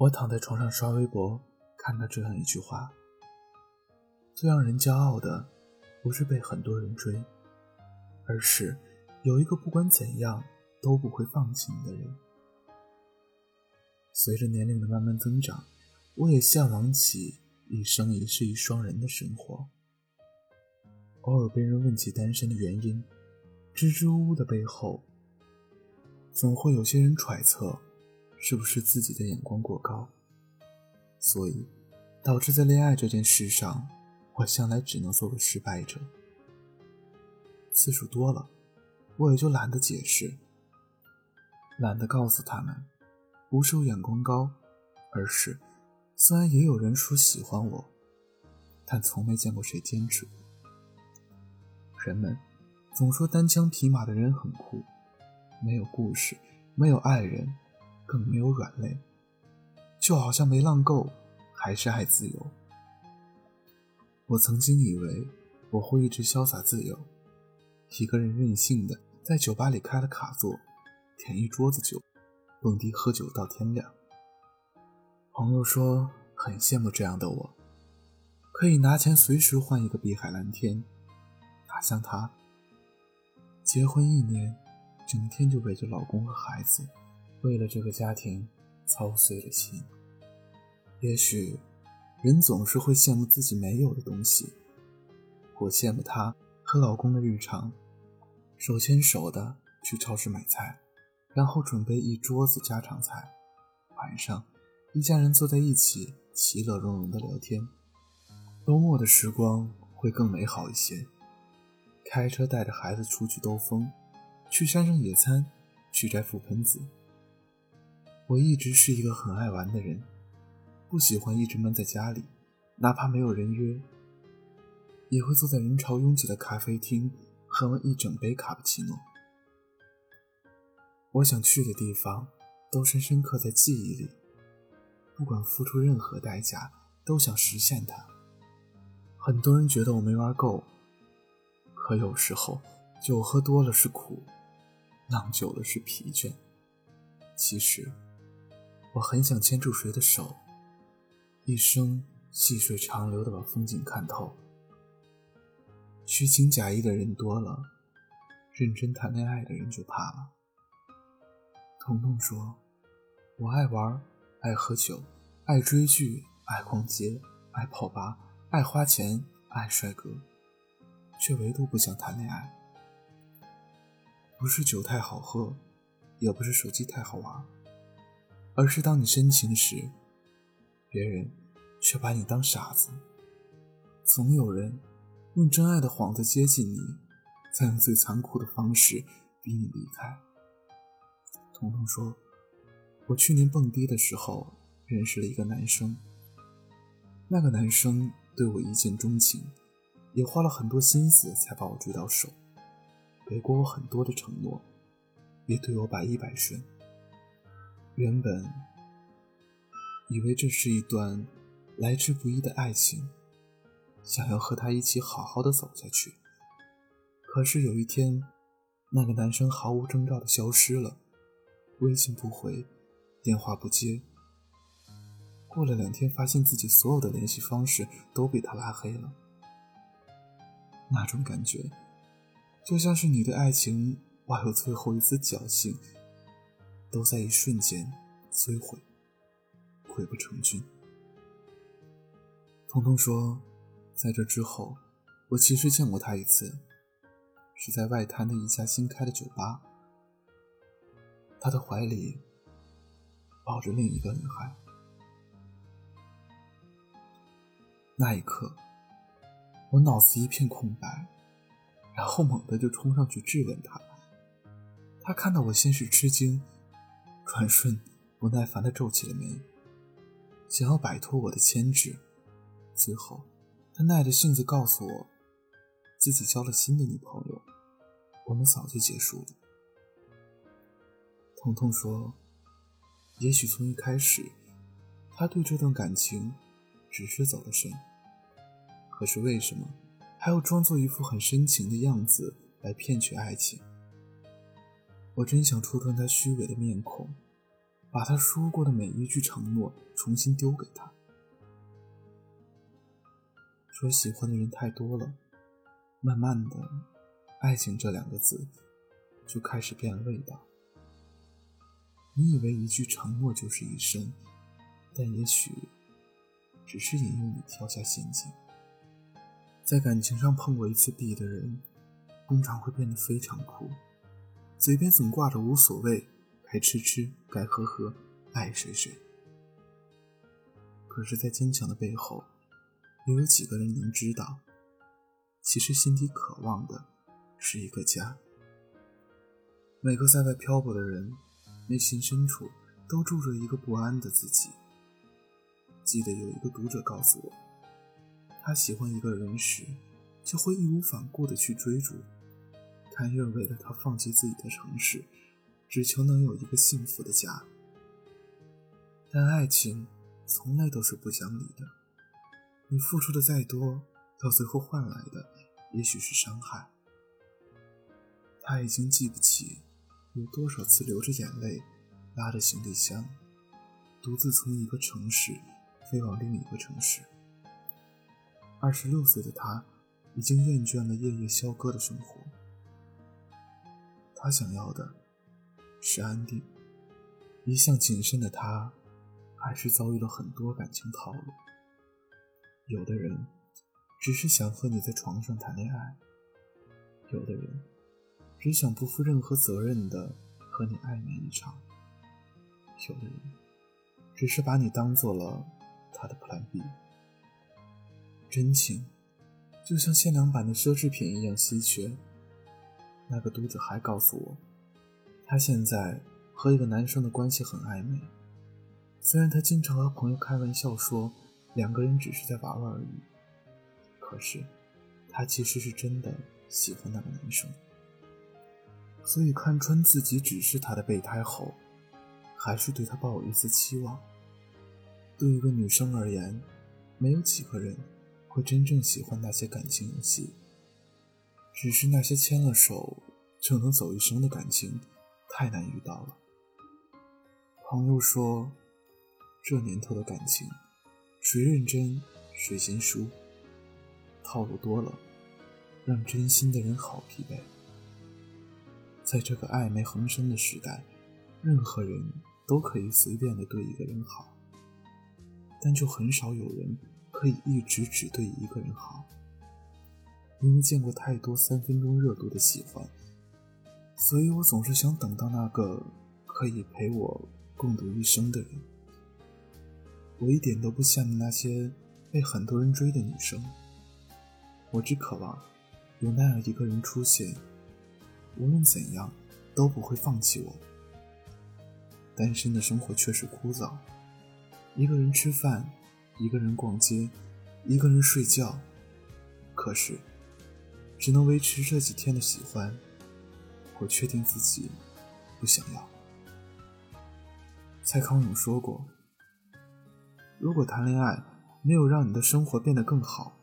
我躺在床上刷微博，看到这样一句话：最让人骄傲的，不是被很多人追，而是有一个不管怎样都不会放弃你的人。随着年龄的慢慢增长，我也向往起一生一世一双人的生活。偶尔被人问起单身的原因，支支吾吾的背后，总会有些人揣测，是不是自己的眼光过高，所以导致在恋爱这件事上，我向来只能做个失败者。次数多了，我也就懒得解释，懒得告诉他们，不是我眼光高，而是虽然也有人说喜欢我，但从没见过谁坚持过。人们总说单枪匹马的人很酷，没有故事，没有爱人，更没有软肋，就好像没浪够，还是爱自由。我曾经以为我会一直潇洒自由，一个人任性的在酒吧里开了卡座，点一桌子酒，蹦迪喝酒到天亮。朋友说很羡慕这样的我，可以拿钱随时换一个碧海蓝天。哪像她，结婚一年，整天就围着老公和孩子，为了这个家庭操碎了心。也许，人总是会羡慕自己没有的东西。我羡慕她和老公的日常，手牵手的去超市买菜，然后准备一桌子家常菜。晚上，一家人坐在一起，其乐融融的聊天。周末的时光会更美好一些。开车带着孩子出去兜风，去山上野餐，去摘覆盆子。我一直是一个很爱玩的人，不喜欢一直闷在家里，哪怕没有人约，也会坐在人潮拥挤的咖啡厅喝完一整杯卡布奇诺。我想去的地方都深深刻在记忆里，不管付出任何代价，都想实现它。很多人觉得我没玩够。可有时候，酒喝多了是苦，浪久了是疲倦。其实，我很想牵住谁的手，一生细水长流的把风景看透。虚情假意的人多了，认真谈恋爱的人就怕了。彤彤说：“我爱玩，爱喝酒，爱追剧，爱逛街，爱泡吧，爱花钱，爱帅哥。”却唯独不想谈恋爱，不是酒太好喝，也不是手机太好玩，而是当你深情时，别人却把你当傻子。总有人用真爱的幌子接近你，再用最残酷的方式逼你离开。彤彤说：“我去年蹦迪的时候认识了一个男生，那个男生对我一见钟情。”也花了很多心思才把我追到手，给过我很多的承诺，也对我百依百顺。原本以为这是一段来之不易的爱情，想要和他一起好好的走下去。可是有一天，那个男生毫无征兆的消失了，微信不回，电话不接。过了两天，发现自己所有的联系方式都被他拉黑了。那种感觉，就像是你对爱情抱有最后一丝侥幸，都在一瞬间摧毁，溃不成军。彤彤说，在这之后，我其实见过他一次，是在外滩的一家新开的酒吧，他的怀里抱着另一个女孩，那一刻。我脑子一片空白，然后猛地就冲上去质问他。他看到我，先是吃惊，转瞬不耐烦地皱起了眉，想要摆脱我的牵制。最后，他耐着性子告诉我，自己交了新的女朋友，我们早就结束了。彤彤说：“也许从一开始，他对这段感情只是走了神。”可是为什么还要装作一副很深情的样子来骗取爱情？我真想戳穿他虚伪的面孔，把他说过的每一句承诺重新丢给他。说喜欢的人太多了，慢慢的，爱情这两个字就开始变了味道。你以为一句承诺就是一生，但也许只是引诱你跳下陷阱。在感情上碰过一次壁的人，通常会变得非常酷，嘴边总挂着无所谓，该吃吃，该喝喝，爱谁谁。可是，在坚强的背后，又有几个人能知道，其实心底渴望的是一个家。每个在外漂泊的人。内心深处都住着一个不安的自己。记得有一个读者告诉我，他喜欢一个人时，就会义无反顾地去追逐，甘愿为了他放弃自己的城市，只求能有一个幸福的家。但爱情从来都是不讲理的，你付出的再多，到最后换来的也许是伤害。他已经记不起。有多少次流着眼泪，拉着行李箱，独自从一个城市飞往另一个城市？二十六岁的他，已经厌倦了夜夜笙歌的生活。他想要的是安定。一向谨慎的他，还是遭遇了很多感情套路。有的人只是想和你在床上谈恋爱，有的人。只想不负任何责任的和你暧昧一场。有的人只是把你当做了他的 Plan B。真情就像限量版的奢侈品一样稀缺。那个读者还告诉我，她现在和一个男生的关系很暧昧。虽然她经常和朋友开玩笑说两个人只是在玩玩而已，可是他其实是真的喜欢那个男生。所以看穿自己只是他的备胎后，还是对他抱有一丝期望。对一个女生而言，没有几个人会真正喜欢那些感情游戏。只是那些牵了手就能走一生的感情，太难遇到了。朋友说，这年头的感情，谁认真谁先输。套路多了，让真心的人好疲惫。在这个暧昧横生的时代，任何人都可以随便的对一个人好，但就很少有人可以一直只对一个人好。因为见过太多三分钟热度的喜欢，所以我总是想等到那个可以陪我共度一生的人。我一点都不羡慕那些被很多人追的女生，我只渴望有那样一个人出现。无论怎样，都不会放弃我。单身的生活确实枯燥，一个人吃饭，一个人逛街，一个人睡觉。可是，只能维持这几天的喜欢。我确定自己不想要。蔡康永说过：“如果谈恋爱没有让你的生活变得更好，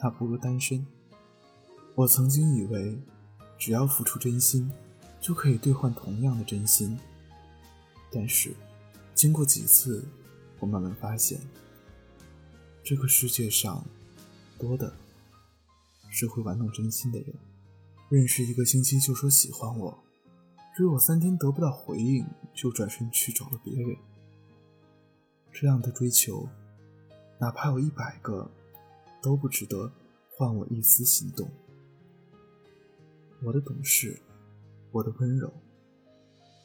那不如单身。”我曾经以为。只要付出真心，就可以兑换同样的真心。但是，经过几次，我慢慢发现，这个世界上多的是会玩弄真心的人。认识一个星期就说喜欢我，追我三天得不到回应就转身去找了别人。这样的追求，哪怕有一百个，都不值得换我一丝心动。我的懂事，我的温柔，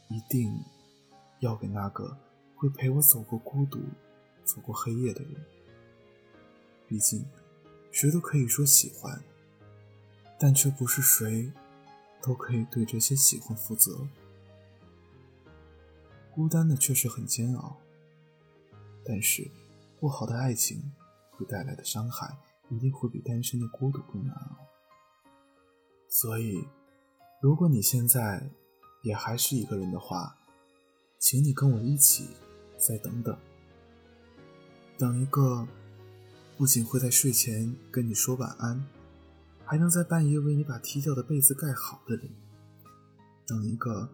一定要给那个会陪我走过孤独、走过黑夜的人。毕竟，谁都可以说喜欢，但却不是谁都可以对这些喜欢负责。孤单的确实很煎熬，但是不好的爱情会带来的伤害，一定会比单身的孤独更难熬。所以，如果你现在也还是一个人的话，请你跟我一起再等等，等一个不仅会在睡前跟你说晚安，还能在半夜为你把踢掉的被子盖好的人；等一个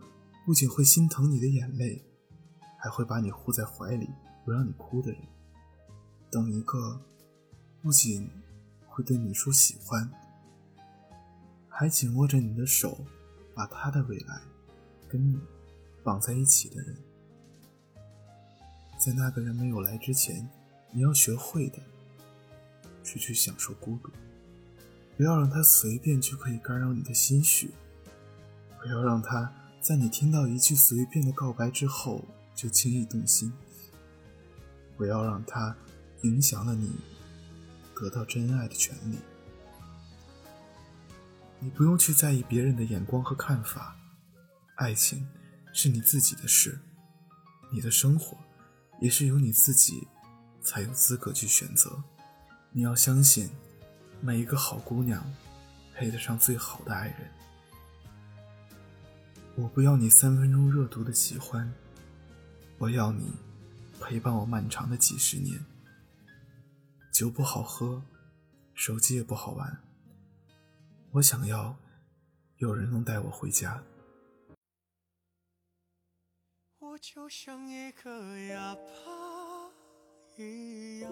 不仅会心疼你的眼泪，还会把你护在怀里不让你哭的人，等一个不仅会对你说喜欢，还紧握着你的手，把他的未来跟你绑在一起的人。在那个人没有来之前，你要学会的是去享受孤独，不要让他随便就可以干扰你的心绪，不要让他在你听到一句随便的告白之后就轻易动心。不要让他影响了你得到真爱的权利。你不用去在意别人的眼光和看法，爱情是你自己的事，你的生活也是由你自己才有资格去选择。你要相信，每一个好姑娘配得上最好的爱人。我不要你三分钟热度的喜欢，我要你。陪伴我漫长的几十年，酒不好喝，手机也不好玩。我想要有人能带我回家。我就像一个哑巴一样，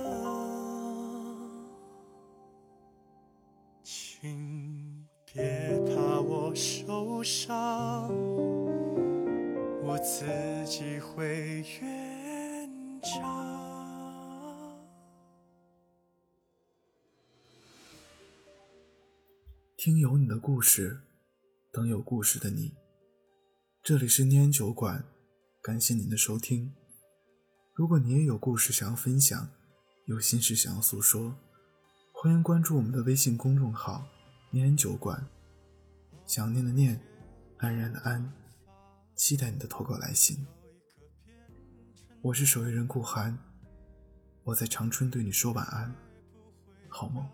别怕我受伤，我自己会圆场。听有你的故事，等有故事的你。这里是念酒馆，感谢您的收听。如果你也有故事想要分享，有心事想要诉说，欢迎关注我们的微信公众号“念酒馆”。想念的念，安然的安，期待你的投稿来信。我是守夜人顾寒，我在长春对你说晚安，好梦。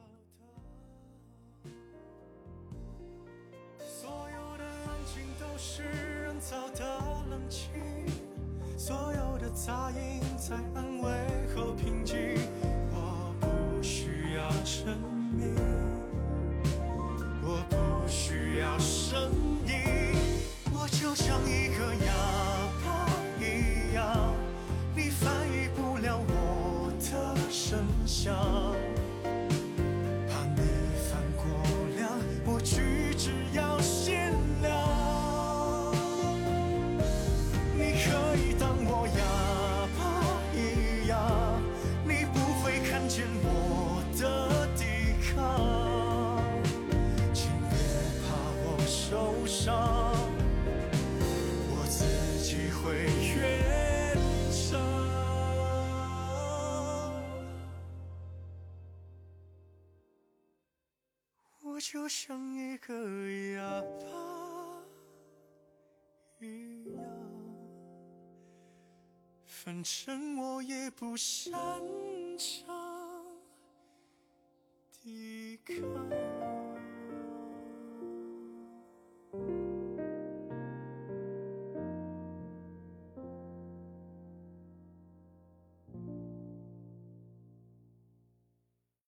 杂音在安慰后平静，反正我也不擅长。